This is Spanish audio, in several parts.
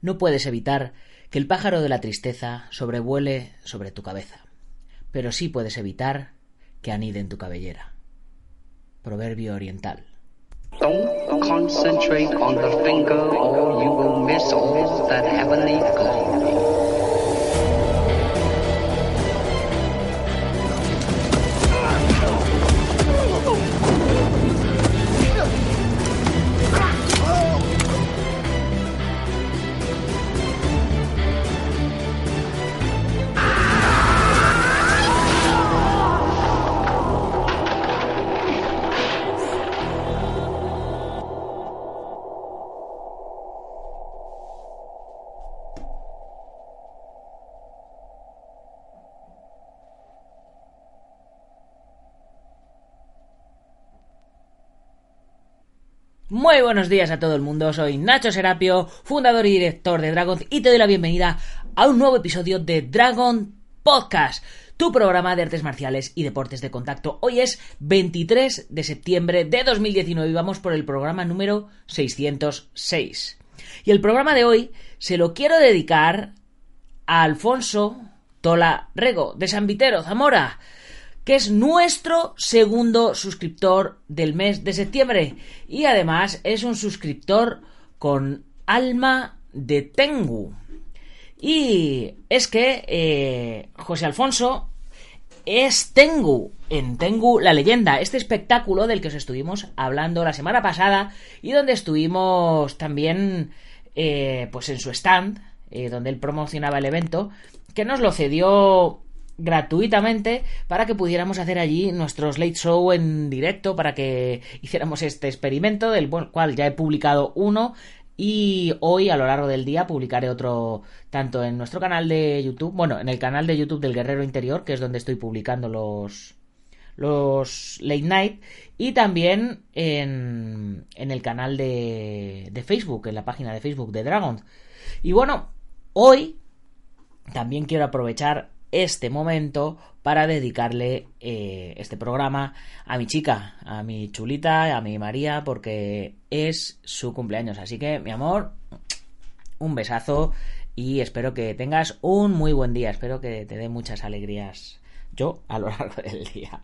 No puedes evitar que el pájaro de la tristeza sobrevuele sobre tu cabeza, pero sí puedes evitar que anide en tu cabellera. Proverbio oriental. Don't concentrate on the finger or you will miss all that heavenly glory. Muy buenos días a todo el mundo, soy Nacho Serapio, fundador y director de Dragon y te doy la bienvenida a un nuevo episodio de Dragon Podcast, tu programa de artes marciales y deportes de contacto. Hoy es 23 de septiembre de 2019 y vamos por el programa número 606. Y el programa de hoy se lo quiero dedicar a Alfonso Tola Rego, de San Vitero, Zamora que es nuestro segundo suscriptor del mes de septiembre. Y además es un suscriptor con alma de Tengu. Y es que eh, José Alfonso es Tengu, en Tengu la leyenda, este espectáculo del que os estuvimos hablando la semana pasada y donde estuvimos también eh, pues en su stand, eh, donde él promocionaba el evento, que nos lo cedió gratuitamente para que pudiéramos hacer allí nuestros late show en directo para que hiciéramos este experimento del cual ya he publicado uno y hoy a lo largo del día publicaré otro tanto en nuestro canal de YouTube, bueno, en el canal de YouTube del Guerrero Interior, que es donde estoy publicando los los late night y también en, en el canal de, de Facebook, en la página de Facebook de Dragon. Y bueno, hoy también quiero aprovechar este momento para dedicarle eh, este programa a mi chica, a mi chulita, a mi María, porque es su cumpleaños. Así que, mi amor, un besazo y espero que tengas un muy buen día. Espero que te dé muchas alegrías yo a lo largo del día.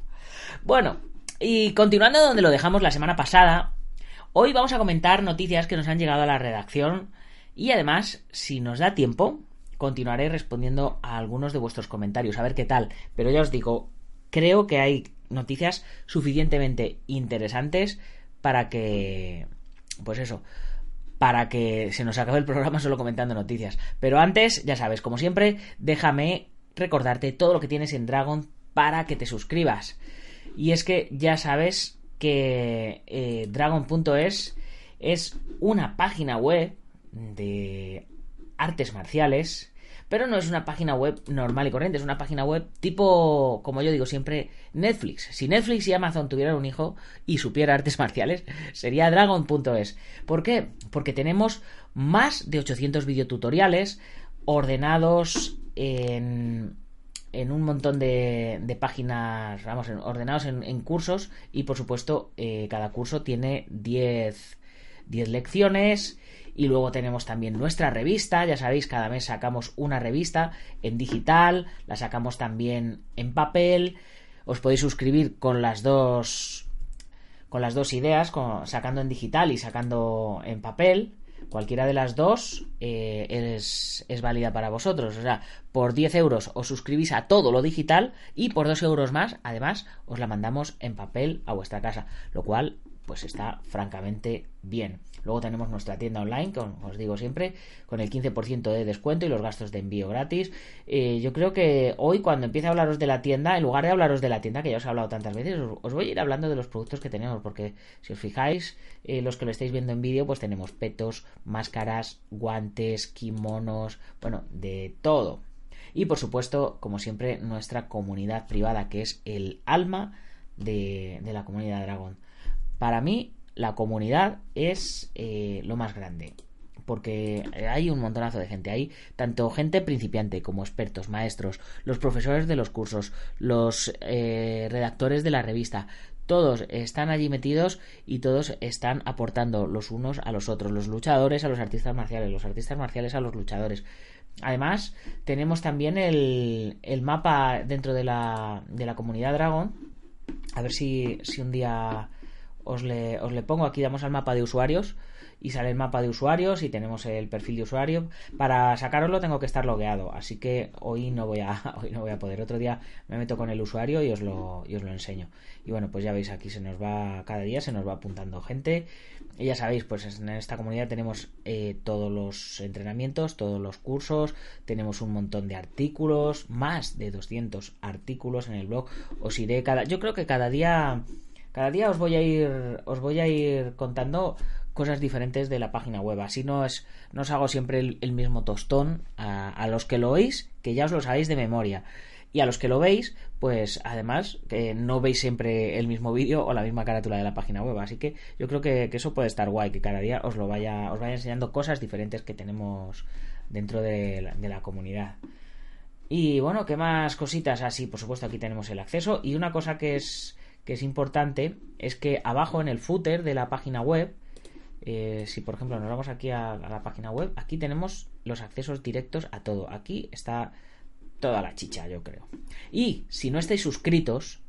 Bueno, y continuando donde lo dejamos la semana pasada, hoy vamos a comentar noticias que nos han llegado a la redacción y además, si nos da tiempo, continuaré respondiendo a algunos de vuestros comentarios, a ver qué tal. Pero ya os digo, creo que hay noticias suficientemente interesantes para que, pues eso, para que se nos acabe el programa solo comentando noticias. Pero antes, ya sabes, como siempre, déjame recordarte todo lo que tienes en Dragon para que te suscribas. Y es que ya sabes que eh, Dragon.es es una página web de artes marciales, pero no es una página web normal y corriente, es una página web tipo, como yo digo siempre, Netflix. Si Netflix y Amazon tuvieran un hijo y supiera artes marciales, sería dragon.es. ¿Por qué? Porque tenemos más de 800 videotutoriales ordenados en, en un montón de, de páginas, vamos, ordenados en, cursos y por supuesto eh, cada curso tiene 10, 10 lecciones y luego tenemos también nuestra revista, ya sabéis, cada mes sacamos una revista en digital, la sacamos también en papel. Os podéis suscribir con las dos con las dos ideas, sacando en digital y sacando en papel. Cualquiera de las dos eh, es, es, válida para vosotros. O sea, por 10 euros os suscribís a todo lo digital y por 2 euros más, además, os la mandamos en papel a vuestra casa. Lo cual, pues está francamente bien. Luego tenemos nuestra tienda online, como os digo siempre, con el 15% de descuento y los gastos de envío gratis. Eh, yo creo que hoy, cuando empiece a hablaros de la tienda, en lugar de hablaros de la tienda, que ya os he hablado tantas veces, os, voy a ir hablando de los productos que tenemos, porque si os fijáis, eh, los que lo estáis viendo en vídeo, pues tenemos petos, máscaras, guantes, kimonos, bueno, de todo. Y por supuesto, como siempre, nuestra comunidad privada, que es el alma de, de la comunidad Dragon. Para mí, la comunidad es eh, lo más grande. Porque hay un montonazo de gente. Hay tanto gente principiante como expertos, maestros, los profesores de los cursos, los eh, redactores de la revista. todos están allí metidos y todos están aportando los unos a los otros, los luchadores a los artistas marciales, los artistas marciales a los luchadores. Además, tenemos también el, el mapa dentro de la, de la comunidad Dragon. A ver si, si un día os le, os le pongo aquí, damos al mapa de usuarios y sale el mapa de usuarios y tenemos el perfil de usuario. Para sacaroslo tengo que estar logueado, así que hoy no voy a, hoy no voy a poder. Otro día me meto con el usuario y os lo, y os lo enseño. Y bueno, pues ya veis aquí se nos va, cada día se nos va apuntando gente. Y ya sabéis, pues en esta comunidad tenemos eh, todos los entrenamientos, todos los cursos, tenemos un montón de artículos, más de 200 artículos en el blog. Os iré cada, yo creo que cada día, cada día os voy a ir, os voy a ir contando cosas diferentes de la página web. Así no, es, no os hago siempre el, mismo tostón a, los que lo oís, que ya os lo sabéis de memoria. Y a los que lo veis, pues además que no veis siempre el mismo vídeo o la misma carátula de la página web. Así que yo creo que, eso puede estar guay, que cada día os lo vaya, os vaya enseñando cosas diferentes que tenemos dentro de la, de la comunidad. Y bueno, ¿qué más cositas? Así, por supuesto, aquí tenemos el acceso. Y una cosa que es, que es importante es que abajo en el footer de la página web eh, si por ejemplo nos vamos aquí a, la página web, aquí tenemos los accesos directos a todo. Aquí está toda la chicha, yo creo. Y si no estáis suscritos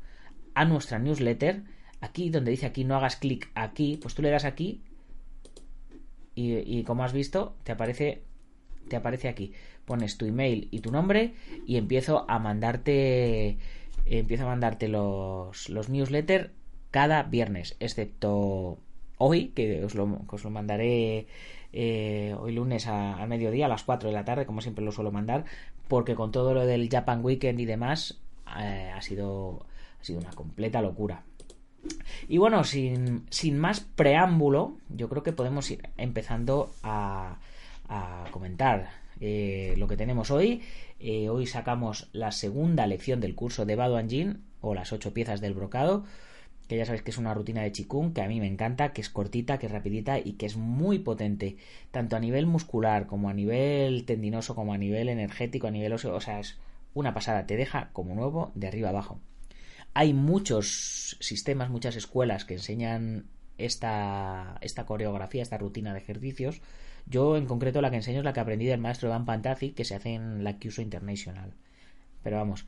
a nuestra newsletter, aquí donde dice aquí no hagas clic aquí, pues tú le das aquí y, y, como has visto, te aparece te aparece aquí. Pones tu email y tu nombre y empiezo a mandarte empiezo a mandarte los, los newsletters cada viernes, excepto hoy, que os lo, que os lo mandaré eh, hoy lunes a, mediodía, a las 4 de la tarde, como siempre lo suelo mandar, porque con todo lo del Japan Weekend y demás, eh, ha, sido, ha sido una completa locura. Y bueno, sin, sin, más preámbulo, yo creo que podemos ir empezando a, a comentar eh, lo que tenemos hoy. Eh, hoy sacamos la segunda lección del curso de Bado Anjin, o las ocho piezas del brocado que ya sabéis que es una rutina de Chikung que a mí me encanta, que es cortita, que es rapidita y que es muy potente, tanto a nivel muscular como a nivel tendinoso, como a nivel energético, a nivel óseo, o sea, es una pasada, te deja como nuevo de arriba abajo. Hay muchos sistemas, muchas escuelas que enseñan esta, esta coreografía, esta rutina de ejercicios. Yo en concreto la que enseño es la que aprendí del maestro Van Pantazi, que se hace en la Kyuso International. Pero vamos,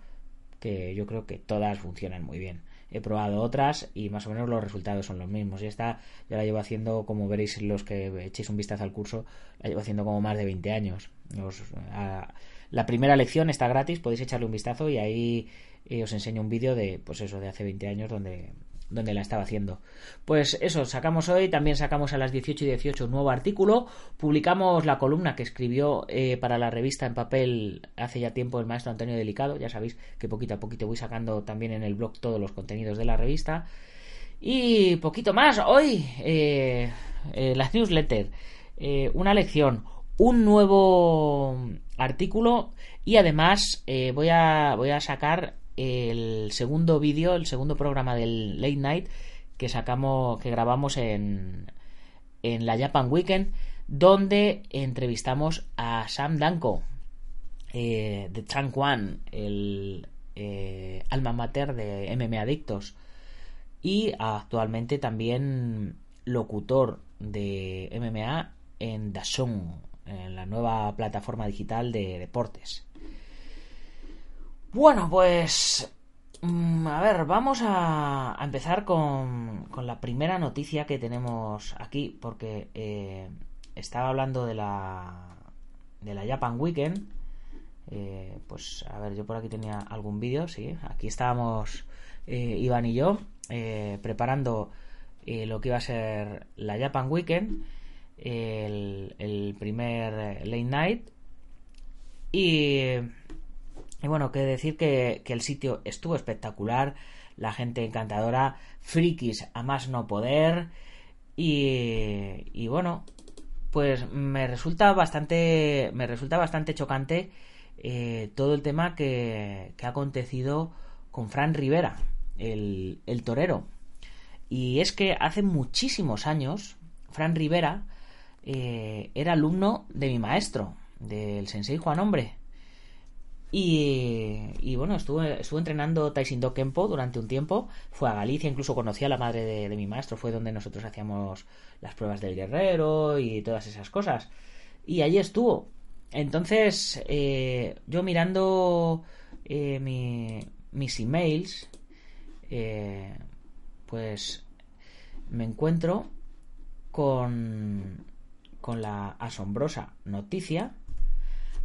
que yo creo que todas funcionan muy bien he probado otras y más o menos los resultados son los mismos. Y esta ya la llevo haciendo, como veréis los que echéis un vistazo al curso, la llevo haciendo como más de 20 años. La primera lección está gratis, podéis echarle un vistazo y ahí eh, os enseño un vídeo de, pues eso, de hace 20 años donde donde la estaba haciendo. Pues eso, sacamos hoy, también sacamos a las 18 y 18 un nuevo artículo, publicamos la columna que escribió eh, para la revista en papel hace ya tiempo el maestro Antonio Delicado, ya sabéis que poquito a poquito voy sacando también en el blog todos los contenidos de la revista. Y poquito más, hoy eh, eh, la newsletter, eh, una lección, un nuevo artículo y además eh, voy, a, voy a sacar el segundo vídeo, el segundo programa del Late Night que sacamos, que grabamos en, en la Japan Weekend, donde entrevistamos a Sam Danko, eh, de Chang Wan, el eh, alma mater de MM Adictos, y actualmente también locutor de MMA en Dazón, en la nueva plataforma digital de deportes. Bueno, pues... A ver, vamos a, empezar con, la primera noticia que tenemos aquí, porque eh, estaba hablando de la, de la Japan Weekend. Eh, pues a ver, yo por aquí tenía algún vídeo, sí. Aquí estábamos eh, Iván y yo preparando lo que iba a ser la Japan Weekend, el, el primer late night. Y y bueno, que decir que, que, el sitio estuvo espectacular, la gente encantadora, frikis a más no poder. Y, y bueno, pues me resulta bastante. Me resulta bastante chocante eh, todo el tema que, que, ha acontecido con Fran Rivera, el, el torero. Y es que hace muchísimos años, Fran Rivera eh, era alumno de mi maestro, del sensei Juan Hombre. Y, y bueno, estuve, estuve entrenando Taekwondo Kempo durante un tiempo. Fue a Galicia, incluso conocí a la madre de, de mi maestro. Fue donde nosotros hacíamos las pruebas del guerrero y todas esas cosas. Y allí estuvo. Entonces, eh, yo mirando eh, mi- mis emails, eh, pues me encuentro con, con la asombrosa noticia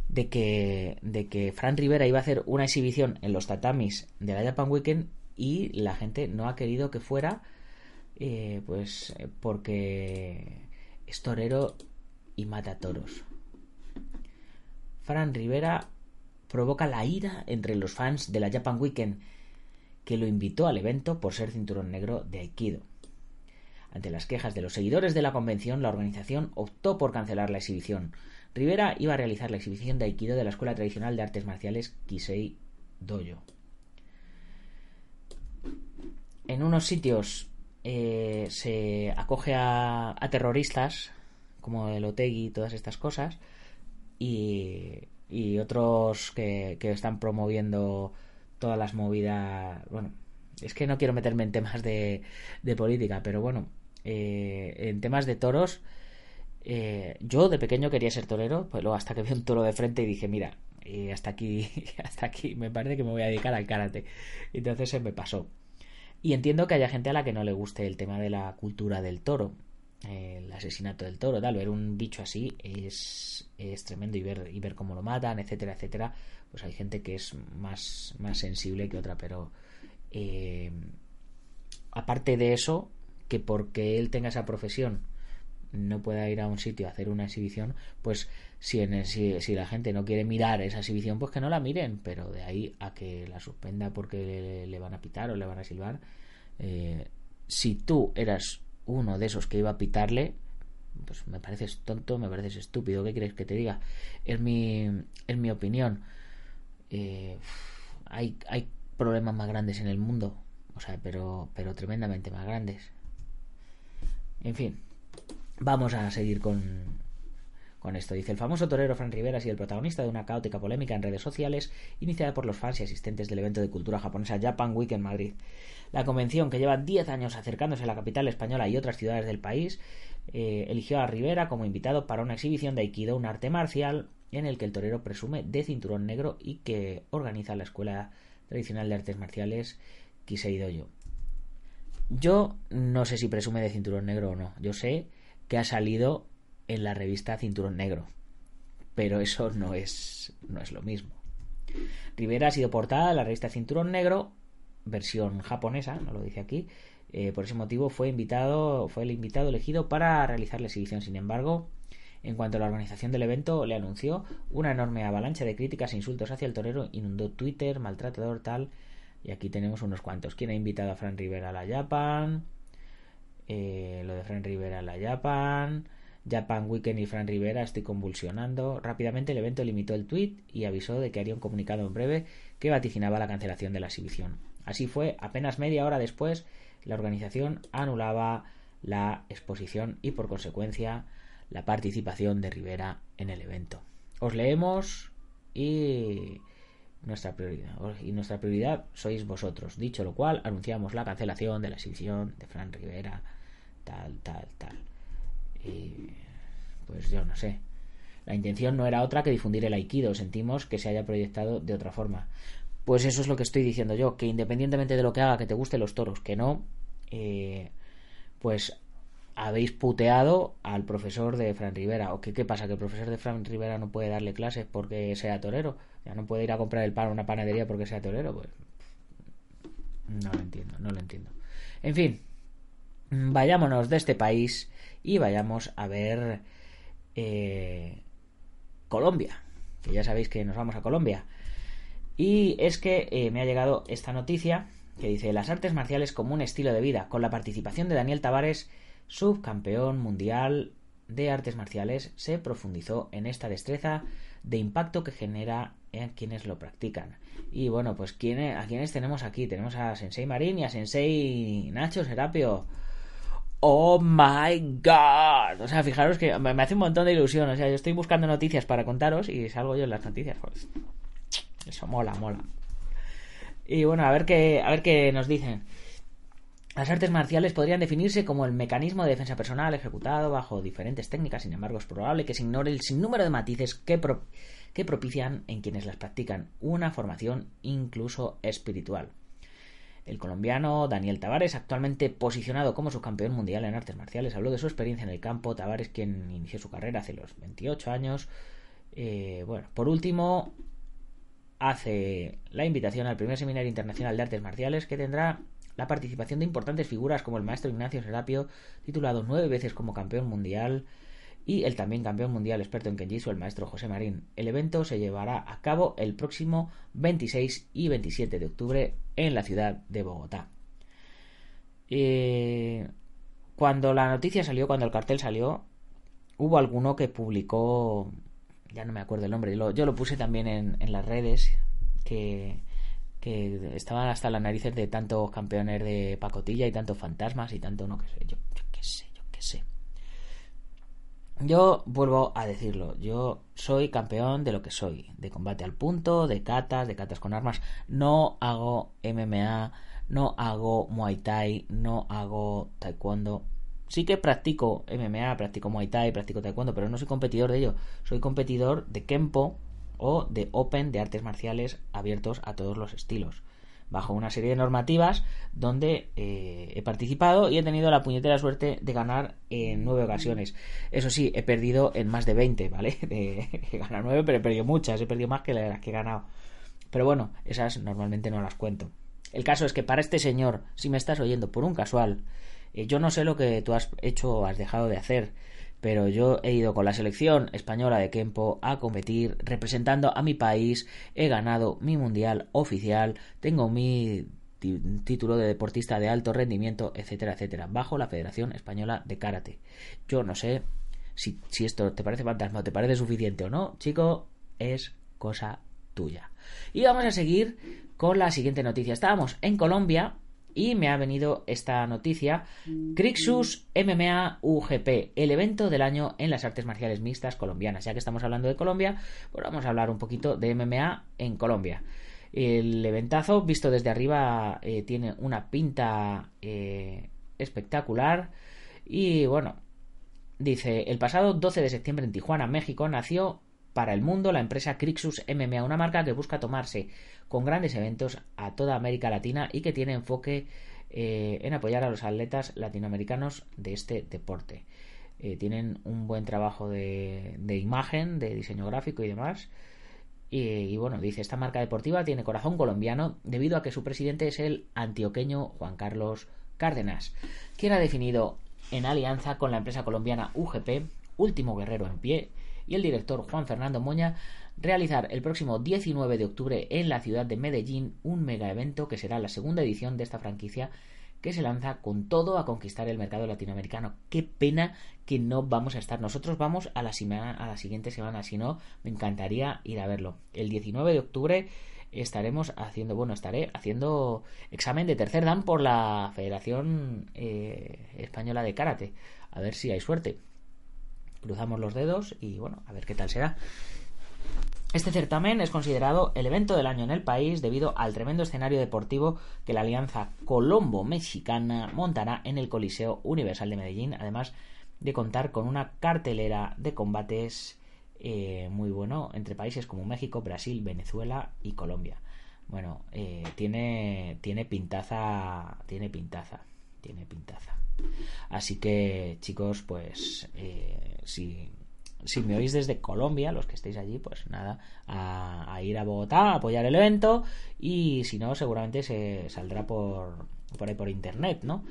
de que, de que Fran Rivera iba a hacer una exhibición en los tatamis de la Japan Weekend y la gente no ha querido que fuera, eh, pues eh, porque es torero y mata toros. Fran Rivera provoca la ira entre los fans de la Japan Weekend, que lo invitó al evento por ser cinturón negro de Aikido. Ante las quejas de los seguidores de la convención, la organización optó por cancelar la exhibición. Rivera iba a realizar la exhibición de Aikido de la Escuela Tradicional de Artes Marciales Kisei Dojo. En unos sitios eh, se acoge a, terroristas, como el Otegi y todas estas cosas, y, y otros que, que están promoviendo todas las movidas. Bueno, es que no quiero meterme en temas de, de política, pero bueno, eh, en temas de toros, eh, yo de pequeño quería ser torero, pues luego hasta que vi un toro de frente y dije, mira, eh, hasta aquí, hasta aquí, me parece que me voy a dedicar al karate. Entonces se me pasó. Y entiendo que haya gente a la que no le guste el tema de la cultura del toro, el asesinato del toro, tal, ver un bicho así es, es tremendo y ver, y ver cómo lo matan, etcétera, etcétera. Pues hay gente que es más, más sensible que otra, pero eh, aparte de eso, que porque él tenga esa profesión no pueda ir a un sitio a hacer una exhibición, pues si, en si, si la gente no quiere mirar esa exhibición, pues que no la miren, pero de ahí a que la suspenda porque le, van a pitar o le van a silbar, eh, si tú eras uno de esos que iba a pitarle, pues me pareces tonto, me pareces estúpido, ¿qué quieres que te diga? Es mi, es mi opinión. Eh, hay, hay problemas más grandes en el mundo, o sea, pero, pero tremendamente más grandes. En fin, vamos a seguir con, con esto. Dice, el famoso torero Fran Rivera ha el protagonista de una caótica polémica en redes sociales iniciada por los fans y asistentes del evento de cultura japonesa Japan Week en Madrid. La convención, que lleva 10 años acercándose a la capital española y otras ciudades del país, eh, eligió a Rivera como invitado para una exhibición de Aikido, un arte marcial en el que el torero presume de cinturón negro y que organiza la Escuela Tradicional de Artes Marciales Kisei Dojo. Yo no sé si presume de cinturón negro o no. Yo sé que ha salido en la revista Cinturón Negro. Pero eso no es, no es lo mismo. Rivera ha sido portada de la revista Cinturón Negro, versión japonesa, no lo dice aquí. Eh, por ese motivo fue invitado, fue el invitado elegido para realizar la exhibición. Sin embargo, en cuanto a la organización del evento le anunció, una enorme avalancha de críticas e insultos hacia el torero inundó Twitter, maltratador tal. Y aquí tenemos unos cuantos. ¿Quién ha invitado a Fran Rivera a la Japan? Eh, lo de Fran Rivera a la Japan. Japan Weekend y Fran Rivera, estoy convulsionando. Rápidamente el evento limitó el tweet y avisó de que haría un comunicado en breve que vaticinaba la cancelación de la exhibición. Así fue, apenas media hora después, la organización anulaba la exposición y por consecuencia la participación de Rivera en el evento. Os leemos y nuestra prioridad y nuestra prioridad sois vosotros. Dicho lo cual, anunciamos la cancelación de la exhibición de Fran Rivera, tal, tal, tal. Y pues yo no sé. La intención no era otra que difundir el aikido. Sentimos que se haya proyectado de otra forma. Pues eso es lo que estoy diciendo yo, que independientemente de lo que haga, que te gusten los toros, que no, eh, pues habéis puteado al profesor de Fran Rivera. ¿O qué, pasa? ¿Que el profesor de Fran Rivera no puede darle clases porque sea torero? ¿Ya no puede ir a comprar el pan a una panadería porque sea torero? Pues no lo entiendo, no lo entiendo. En fin, vayámonos de este país y vayamos a ver eh, Colombia. Que ya sabéis que nos vamos a Colombia. Y es que eh, me ha llegado esta noticia que dice las artes marciales como un estilo de vida, con la participación de Daniel Tavares, subcampeón mundial de artes marciales, se profundizó en esta destreza de impacto que genera en quienes lo practican. Y bueno, pues ¿quién, ¿a quiénes tenemos aquí? Tenemos a Sensei Marín y a Sensei Nacho Serapio. Oh my god. O sea, fijaros que me hace un montón de ilusión. O sea, yo estoy buscando noticias para contaros y salgo yo en las noticias. Eso mola, mola. Y bueno, a ver qué, a ver qué nos dicen. Las artes marciales podrían definirse como el mecanismo de defensa personal ejecutado bajo diferentes técnicas, sin embargo es probable que se ignore el sinnúmero de matices que, que propician en quienes las practican una formación incluso espiritual. El colombiano Daniel Tavares, actualmente posicionado como subcampeón mundial en artes marciales, habló de su experiencia en el campo. Tavares, quien inició su carrera hace los 28 años. Eh, bueno, por último, hace la invitación al primer seminario internacional de artes marciales que tendrá la participación de importantes figuras como el maestro Ignacio Serapio, titulado nueve veces como campeón mundial, y el también campeón mundial experto en Kenjitsu, el maestro José Marín. El evento se llevará a cabo el próximo 26 y 27 de octubre en la ciudad de Bogotá. Eh, cuando la noticia salió, cuando el cartel salió, hubo alguno que publicó, ya no me acuerdo el nombre, yo lo, puse también en, en las redes, que, que estaban hasta las narices de tantos campeones de pacotilla y tantos fantasmas y tanto no que sé, yo, yo qué sé, yo qué sé. Yo vuelvo a decirlo, yo soy campeón de lo que soy, de combate al punto, de catas, de catas con armas. No hago MMA, no hago Muay Thai, no hago Taekwondo. Sí que practico MMA, practico Muay Thai, practico Taekwondo, pero no soy competidor de ello. Soy competidor de Kempo o de Open de artes marciales abiertos a todos los estilos bajo una serie de normativas donde eh, he participado y he tenido la puñetera suerte de ganar en nueve ocasiones. Eso sí, he perdido en más de 20, ¿vale? he ganado nueve, pero he perdido muchas, he perdido más que las que he ganado. Pero bueno, esas normalmente no las cuento. El caso es que para este señor, si me estás oyendo por un casual, eh, yo no sé lo que tú has hecho o has dejado de hacer, pero yo he ido con la selección española de Kempo a competir representando a mi país, he ganado mi mundial oficial, tengo mi título de deportista de alto rendimiento, etcétera, etcétera, bajo la Federación Española de Karate. Yo no sé si, si esto te parece fantasma o te parece suficiente o no, chico, es cosa tuya. Y vamos a seguir con la siguiente noticia. Estábamos en Colombia y me ha venido esta noticia. Crixus MMA UGP, el evento del año en las artes marciales mixtas colombianas. Ya que estamos hablando de Colombia, pues vamos a hablar un poquito de MMA en Colombia. El eventazo, visto desde arriba, eh, tiene una pinta eh, espectacular. Y bueno, dice, el pasado 12 de septiembre en Tijuana, México, nació para el mundo la empresa Crixus MMA, una marca que busca tomarse con grandes eventos a toda América Latina y que tiene enfoque eh, en apoyar a los atletas latinoamericanos de este deporte. Eh, tienen un buen trabajo de, imagen, de diseño gráfico y demás. Y, bueno, dice, esta marca deportiva tiene corazón colombiano debido a que su presidente es el antioqueño Juan Carlos Cárdenas, quien ha definido en alianza con la empresa colombiana UGP, último guerrero en pie, y el director Juan Fernando Moña realizar el próximo 19 de octubre en la ciudad de Medellín un mega evento que será la segunda edición de esta franquicia que se lanza con todo a conquistar el mercado latinoamericano. Qué pena que no vamos a estar. Nosotros vamos a la, semana, a la siguiente semana, si no, me encantaría ir a verlo. El 19 de octubre estaremos haciendo, bueno, estaré haciendo examen de tercer dan por la Federación eh, Española de Karate. A ver si hay suerte. Cruzamos los dedos y bueno, a ver qué tal será. Este certamen es considerado el evento del año en el país debido al tremendo escenario deportivo que la Alianza Colombo-Mexicana montará en el Coliseo Universal de Medellín, además de contar con una cartelera de combates eh, muy bueno entre países como México, Brasil, Venezuela y Colombia. Bueno, eh, tiene, tiene pintaza, tiene pintaza, tiene pintaza. Así que, chicos, pues eh, si, me oís desde Colombia, los que estéis allí, pues nada, a, ir a Bogotá, a apoyar el evento y si no, seguramente se saldrá por, por ahí por internet, ¿no?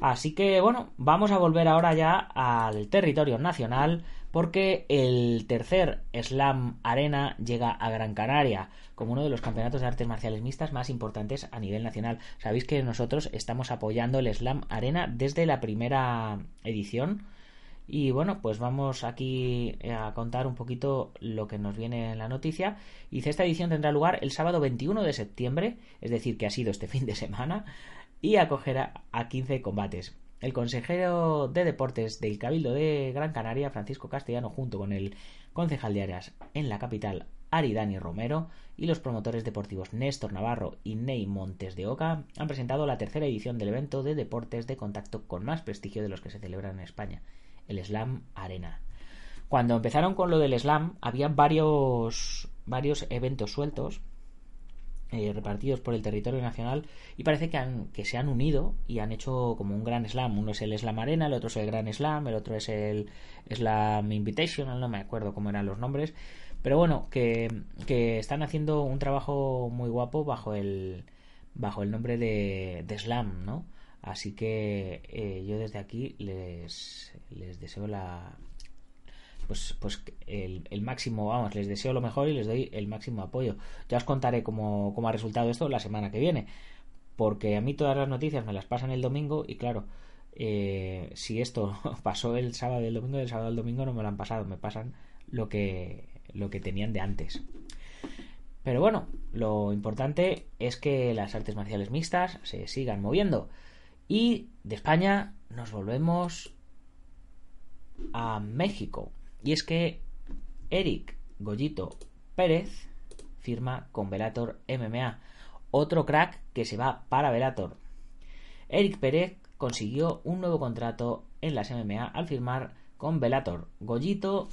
Así que bueno, vamos a volver ahora ya al territorio nacional porque el tercer Slam Arena llega a Gran Canaria como uno de los campeonatos de artes marciales mixtas más importantes a nivel nacional. Sabéis que nosotros estamos apoyando el Slam Arena desde la primera edición. Y bueno, pues vamos aquí a contar un poquito lo que nos viene en la noticia. Dice, esta edición tendrá lugar el sábado 21 de septiembre, es decir, que ha sido este fin de semana, y acogerá a 15 combates. El consejero de deportes del Cabildo de Gran Canaria, Francisco Castellano, junto con el concejal de áreas en la capital, Aridani Romero y los promotores deportivos Néstor Navarro y Ney Montes de Oca han presentado la tercera edición del evento de deportes de contacto con más prestigio de los que se celebran en España, el Slam Arena. Cuando empezaron con lo del Slam, había varios, varios eventos sueltos eh, repartidos por el territorio nacional y parece que, han, que se han unido y han hecho como un gran slam. Uno es el Slam Arena, el otro es el Gran Slam, el otro es el Slam Invitational, no me acuerdo cómo eran los nombres. Pero bueno, que, que están haciendo un trabajo muy guapo bajo el, bajo el nombre de, Slam, ¿no? Así que eh, yo desde aquí les, les deseo la, pues, pues el, máximo, vamos, les deseo lo mejor y les doy el máximo apoyo. Ya os contaré cómo, cómo ha resultado esto la semana que viene, porque a mí todas las noticias me las pasan el domingo y claro, eh, si esto pasó el sábado y el domingo, del sábado al domingo no me lo han pasado, me pasan lo que, lo que tenían de antes. Pero bueno, lo importante es que las artes marciales mixtas se sigan moviendo. Y de España nos volvemos a México. Y es que Eric Goyito Pérez firma con Velator MMA, otro crack que se va para Velator. Eric Pérez consiguió un nuevo contrato en las MMA al firmar con Velator. Goyito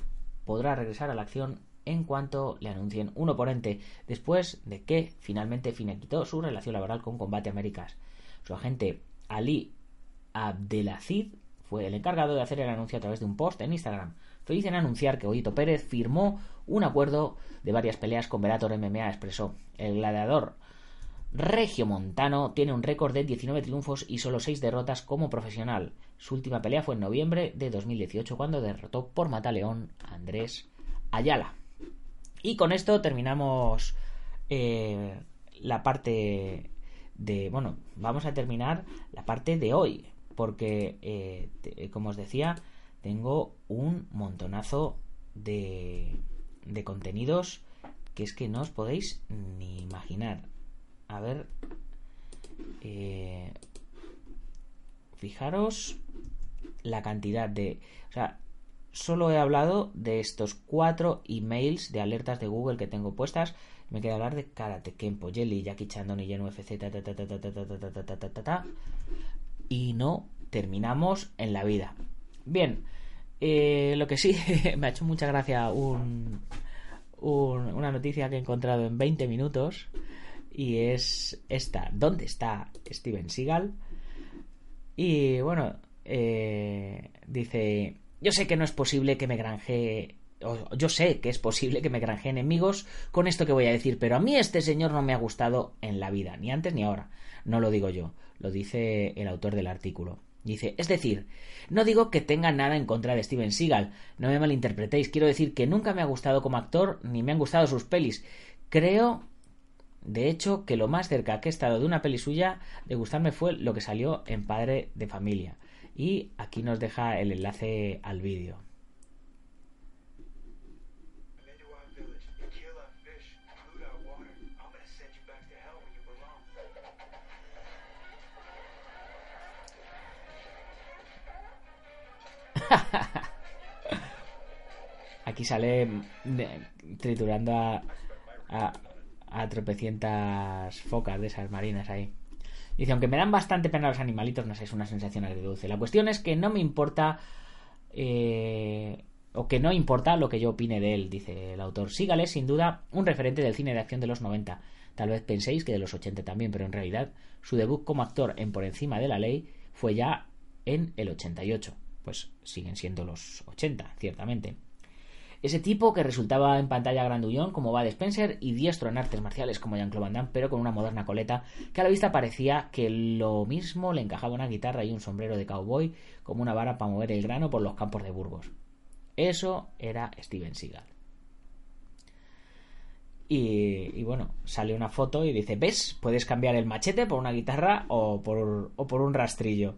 podrá regresar a la acción en cuanto le anuncien un oponente, después de que finalmente finiquitó su relación laboral con Combate Américas. Su agente Ali Abdelazid fue el encargado de hacer el anuncio a través de un post en Instagram. Feliz en anunciar que Goyito Pérez firmó un acuerdo de varias peleas con Velator MMA, expresó. El gladiador regiomontano tiene un récord de 19 triunfos y solo 6 derrotas como profesional. Su última pelea fue en noviembre de 2018 cuando derrotó por Mataleón a Andrés Ayala. Y con esto terminamos eh, la parte de... Bueno, vamos a terminar la parte de hoy porque, eh, como os decía, tengo un montonazo de, de contenidos que es que no os podéis ni imaginar. A ver, eh, fijaros la cantidad de... O sea, solo he hablado de estos cuatro emails de alertas de Google que tengo puestas. Me queda hablar de Karate Kempo, Jelly, Jackie Chandon y UFC, ta ta y no terminamos en la vida. Bien, eh, lo que sí me ha hecho mucha gracia un, una noticia que he encontrado en 20 minutos y es esta. ¿Dónde está Steven Seagal? Y bueno, eh, dice, yo sé que no es posible que me granje... Yo sé que es posible que me granje enemigos con esto que voy a decir, pero a mí este señor no me ha gustado en la vida, ni antes ni ahora. No lo digo yo, lo dice el autor del artículo. Dice, es decir, no digo que tenga nada en contra de Steven Seagal, no me malinterpretéis, quiero decir que nunca me ha gustado como actor ni me han gustado sus pelis. Creo, de hecho, que lo más cerca que he estado de una peli suya de gustarme fue lo que salió en Padre de Familia. Y aquí nos deja el enlace al vídeo. Aquí sale triturando a, a, tropecientas focas de esas marinas ahí. Dice, aunque me dan bastante pena los animalitos, no sé, es una sensación agridulce. La cuestión es que no me importa... Eh, o que no importa lo que yo opine de él, dice el autor. Sígale, sin duda, un referente del cine de acción de los 90. Tal vez penséis que de los 80 también, pero en realidad su debut como actor en Por encima de la ley fue ya en el 88 pues siguen siendo los 80, ciertamente. Ese tipo que resultaba en pantalla grandullón como Bud Spencer y diestro en artes marciales como Jean-Claude Van Damme, pero con una moderna coleta que a la vista parecía que lo mismo le encajaba una guitarra y un sombrero de cowboy como una vara para mover el grano por los campos de Burgos. Eso era Steven Seagal. Y, bueno, sale una foto y dice, ¿ves? Puedes cambiar el machete por una guitarra o por, o por un rastrillo.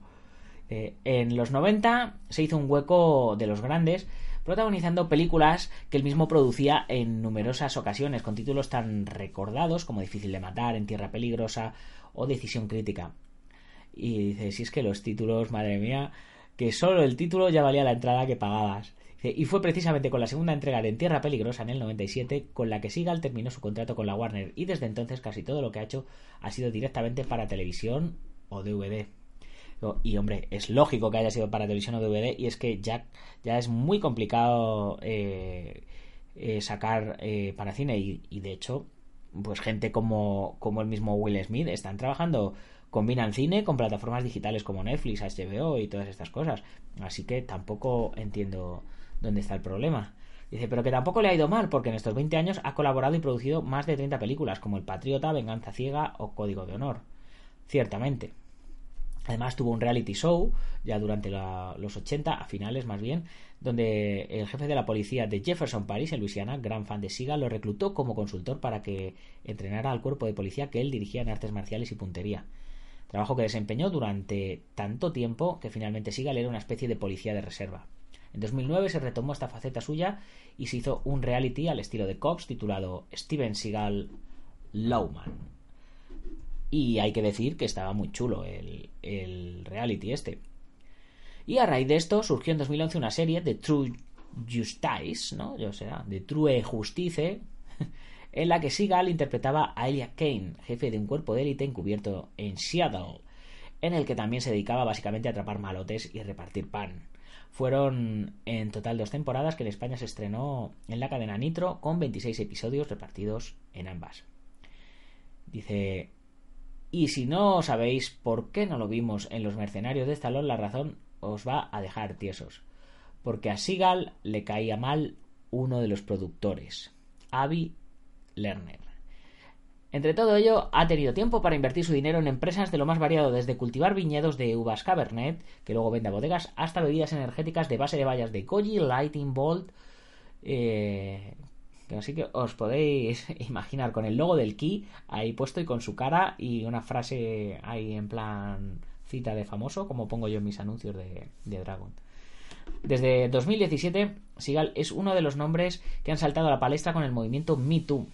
Eh, en los 90 se hizo un hueco de los grandes, protagonizando películas que él mismo producía en numerosas ocasiones, con títulos tan recordados como Difícil de matar, En tierra peligrosa o Decisión crítica. Y dice, si es que los títulos, madre mía, que solo el título ya valía la entrada que pagabas. Y fue precisamente con la segunda entrega de En Tierra Peligrosa en el 97 con la que Seagal terminó su contrato con la Warner y desde entonces casi todo lo que ha hecho ha sido directamente para televisión o DVD. Y hombre, es lógico que haya sido para televisión o DVD y es que ya, ya es muy complicado eh, eh, sacar eh, para cine y, de hecho pues gente como, como el mismo Will Smith están trabajando combinan cine con plataformas digitales como Netflix, HBO y todas estas cosas. Así que tampoco entiendo dónde está el problema. Dice, pero que tampoco le ha ido mal, porque en estos 20 años ha colaborado y producido más de 30 películas, como El Patriota, Venganza Ciega o Código de Honor. Ciertamente. Además tuvo un reality show, ya durante los 80, a finales más bien, donde el jefe de la policía de Jefferson Paris, en Luisiana, gran fan de Siga, lo reclutó como consultor para que entrenara al cuerpo de policía que él dirigía en artes marciales y puntería. Trabajo que desempeñó durante tanto tiempo que finalmente Seagal era una especie de policía de reserva. En 2009 se retomó esta faceta suya y se hizo un reality al estilo de Cops titulado Steven Seagal Lowman. Y hay que decir que estaba muy chulo el, el reality este. Y a raíz de esto surgió en 2011 una serie de True Justice, ¿no? O sea, de True Justice, en la que Seagal interpretaba a Elia Kane, jefe de un cuerpo de élite encubierto en Seattle, en el que también se dedicaba básicamente a atrapar malotes y repartir pan. Fueron en total dos temporadas que en España se estrenó en la cadena Nitro con 26 episodios repartidos en ambas. Dice, y si no sabéis por qué no lo vimos en Los Mercenarios de Stallone, la razón os va a dejar tiesos. Porque a Seagal le caía mal uno de los productores, Avi Lerner. Entre todo ello, ha tenido tiempo para invertir su dinero en empresas de lo más variado, desde cultivar viñedos de uvas Cabernet, que luego vende a bodegas, hasta bebidas energéticas de base de vallas de Koji, Lighting Bolt. Eh, así que os podéis imaginar con el logo del Ki ahí puesto y con su cara y una frase ahí en plan cita de famoso, como pongo yo en mis anuncios de, de Dragon. Desde 2017, Sigal es uno de los nombres que han saltado a la palestra con el movimiento Me Too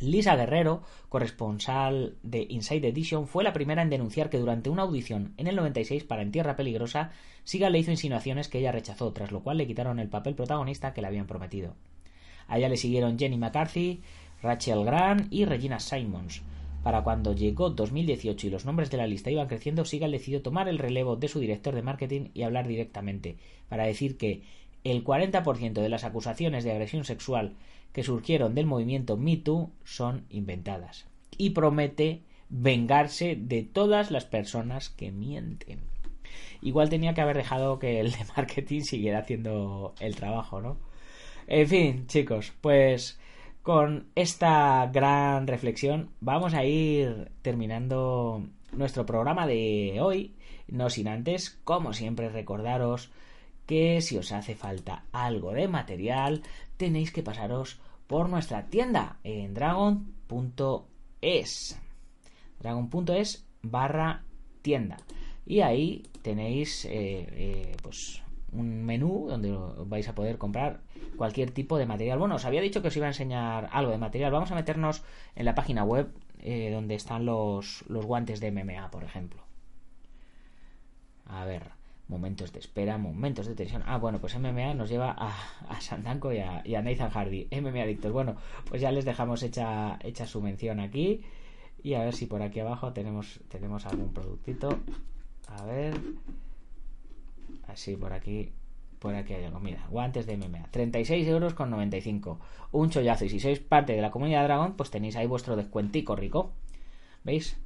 Lisa Guerrero, corresponsal de Inside Edition, fue la primera en denunciar que durante una audición en el 96 para En Tierra Peligrosa, Siga le hizo insinuaciones que ella rechazó, tras lo cual le quitaron el papel protagonista que le habían prometido. A ella le siguieron Jenny McCarthy, Rachel Grant y Regina Simons. Para cuando llegó 2018 y los nombres de la lista iban creciendo, Sigal decidió tomar el relevo de su director de marketing y hablar directamente, para decir que el 40% de las acusaciones de agresión sexual que surgieron del movimiento Me Too son inventadas. Y promete vengarse de todas las personas que mienten. Igual tenía que haber dejado que el de marketing siguiera haciendo el trabajo, ¿no? En fin, chicos, pues con esta gran reflexión vamos a ir terminando nuestro programa de hoy, no sin antes, como siempre, recordaros que si os hace falta algo de material, tenéis que pasaros por nuestra tienda en dragon.es. Dragon.es barra tienda. Y ahí tenéis eh, eh, pues un menú donde vais a poder comprar cualquier tipo de material. Bueno, os había dicho que os iba a enseñar algo de material. Vamos a meternos en la página web eh, donde están los, los guantes de MMA, por ejemplo. A ver momentos de espera, momentos de tensión. Ah, bueno, pues MMA nos lleva a, a Sandanko y a, Nathan Hardy. MMA Adictos. Bueno, pues ya les dejamos hecha, hecha su mención aquí. Y a ver si por aquí abajo tenemos, tenemos algún productito. A ver. Así, por aquí. Por aquí hay algo. Mira, guantes de MMA. 36 euros con 95. Un chollazo. Y si sois parte de la comunidad Dragon, pues tenéis ahí vuestro descuentico rico. ¿Veis?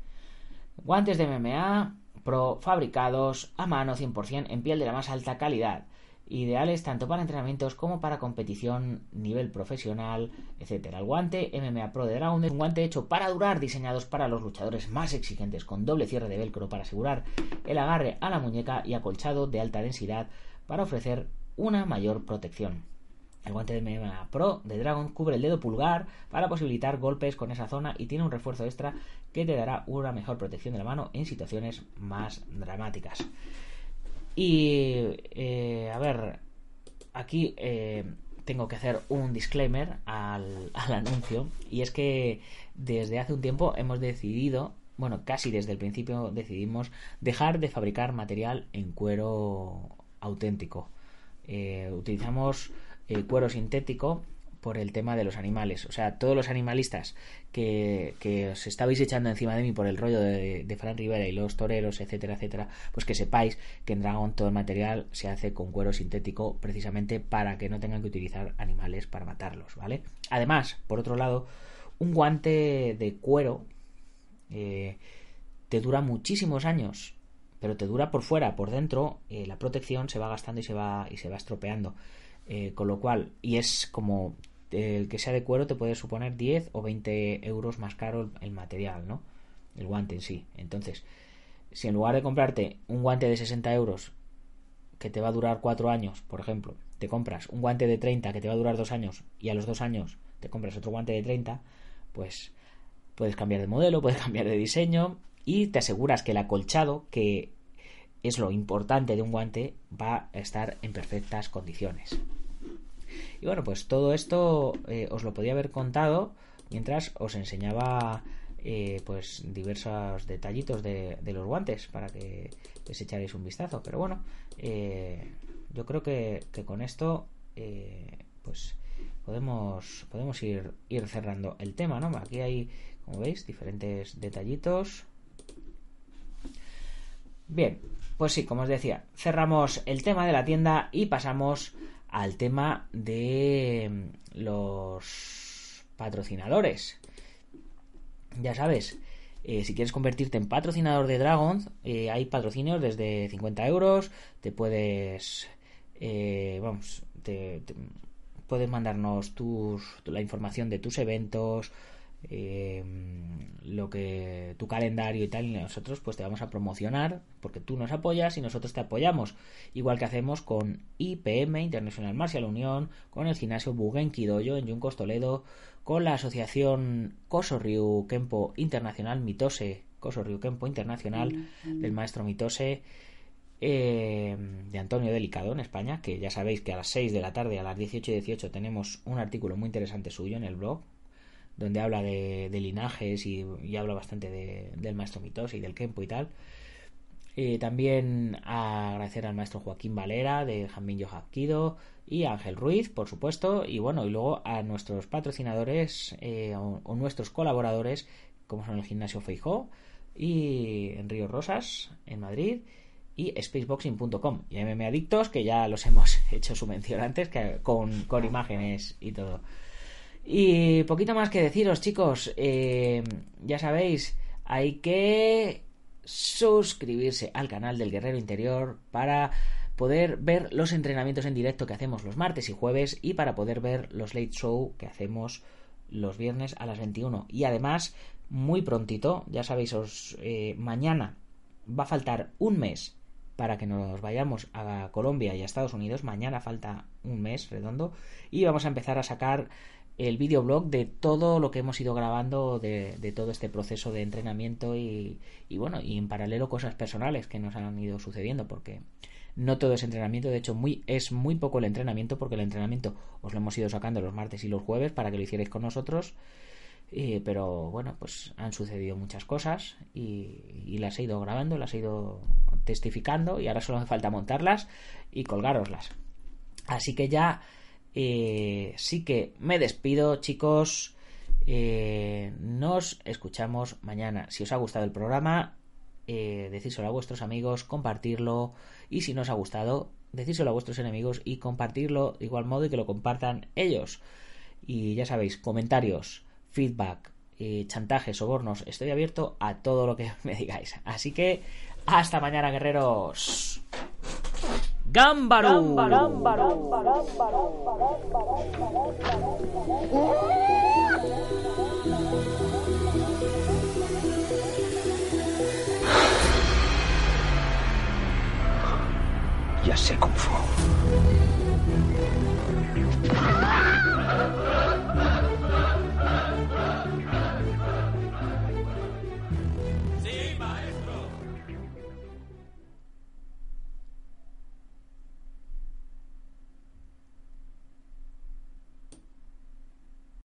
Guantes de MMA Pro fabricados a mano 100% en piel de la más alta calidad, ideales tanto para entrenamientos como para competición, nivel profesional, etc. El guante MMA Pro de Dragon es un guante hecho para durar, diseñados para los luchadores más exigentes, con doble cierre de velcro para asegurar el agarre a la muñeca y acolchado de alta densidad para ofrecer una mayor protección. El guante de MMA Pro de Dragon cubre el dedo pulgar para posibilitar golpes con esa zona y tiene un refuerzo extra que te dará una mejor protección de la mano en situaciones más dramáticas. Y eh, a ver, aquí eh, tengo que hacer un disclaimer al, anuncio. Y es que desde hace un tiempo hemos decidido bueno, casi desde el principio decidimos dejar de fabricar material en cuero auténtico. Eh, utilizamos eh, cuero sintético por el tema de los animales. O sea, todos los animalistas que, os estabais echando encima de mí por el rollo de, de, Fran Rivera y los toreros, etcétera, etcétera, pues que sepáis que en Dragon todo el material se hace con cuero sintético precisamente para que no tengan que utilizar animales para matarlos, ¿vale? Además, por otro lado, un guante de cuero eh, te dura muchísimos años pero te dura por fuera, por dentro, eh, la protección se va gastando y se va, y se va estropeando. Eh, con lo cual, y es como el que sea de cuero te puede suponer 10 o 20 euros más caro el, material, ¿no? El guante en sí. Entonces, si en lugar de comprarte un guante de 60 euros que te va a durar 4 años, por ejemplo, te compras un guante de 30 que te va a durar 2 años y a los 2 años te compras otro guante de 30, pues puedes cambiar de modelo, puedes cambiar de diseño y te aseguras que el acolchado, que es lo importante de un guante, va a estar en perfectas condiciones. Y bueno, pues todo esto eh, os lo podía haber contado mientras os enseñaba eh, pues diversos detallitos de, los guantes para que les echaréis un vistazo. Pero bueno, eh, yo creo que, con esto pues podemos podemos ir, ir cerrando el tema, ¿no? Aquí hay, como veis, diferentes detallitos. Bien, pues sí, como os decía, cerramos el tema de la tienda y pasamos al tema de mm, los patrocinadores. Ya sabes, eh, si quieres convertirte en patrocinador de Dragon, eh, hay patrocinios desde 50 euros. Te puedes, eh, vamos, te, puedes mandarnos tus, la información de tus eventos, eh, lo que tu calendario y tal y nosotros pues te vamos a promocionar porque tú nos apoyas y nosotros te apoyamos igual que hacemos con IPM International Martial Unión con el gimnasio Bugenki Dojo en Yuncos Toledo con la asociación Kosoryu Kempo Internacional Mitose Kosoryu Kempo Internacional mm, mm. del maestro Mitose eh, de Antonio Delicado en España, que ya sabéis que a las 6 de la tarde, a las 18 y 18 tenemos un artículo muy interesante suyo en el blog, donde habla de, linajes y, habla bastante del maestro Mitos y del Kempo y tal. Eh, también agradecer al maestro Joaquín Valera de Jamín Yojaquido y a Ángel Ruiz, por supuesto, y bueno, y luego a nuestros patrocinadores eh, o, nuestros colaboradores, como son el Gimnasio Feijó y en Río Rosas, en Madrid, y spaceboxing.com y MM Adictos, que ya los hemos hecho su mención antes, que con, con imágenes y todo. Y poquito más que deciros, chicos. Eh, ya sabéis, hay que suscribirse al canal del Guerrero Interior para poder ver los entrenamientos en directo que hacemos los martes y jueves y para poder ver los late show que hacemos los viernes a las 21. Y además, muy prontito, ya sabéis, os, eh, mañana va a faltar un mes para que nos vayamos a Colombia y a Estados Unidos. Mañana falta un mes redondo y vamos a empezar a sacar el videoblog de todo lo que hemos ido grabando de, todo este proceso de entrenamiento y, bueno, y en paralelo cosas personales que nos han ido sucediendo porque no todo es entrenamiento, de hecho muy, es muy poco el entrenamiento porque el entrenamiento os lo hemos ido sacando los martes y los jueves para que lo hicierais con nosotros. pero bueno, pues han sucedido muchas cosas y, y, las he ido grabando, las he ido testificando y ahora solo me falta montarlas y colgaroslas. Así que ya eh, sí que me despido, chicos. Eh, nos escuchamos mañana. Si os ha gustado el programa, eh, decírselo a vuestros amigos, compartirlo. Y si no os ha gustado, decírselo a vuestros enemigos y compartirlo de igual modo y que lo compartan ellos. Y ya sabéis, comentarios, feedback, eh, chantajes, sobornos. Estoy abierto a todo lo que me digáis. Así que hasta mañana, guerreros. Gámbaro. Ya sé cómo fue.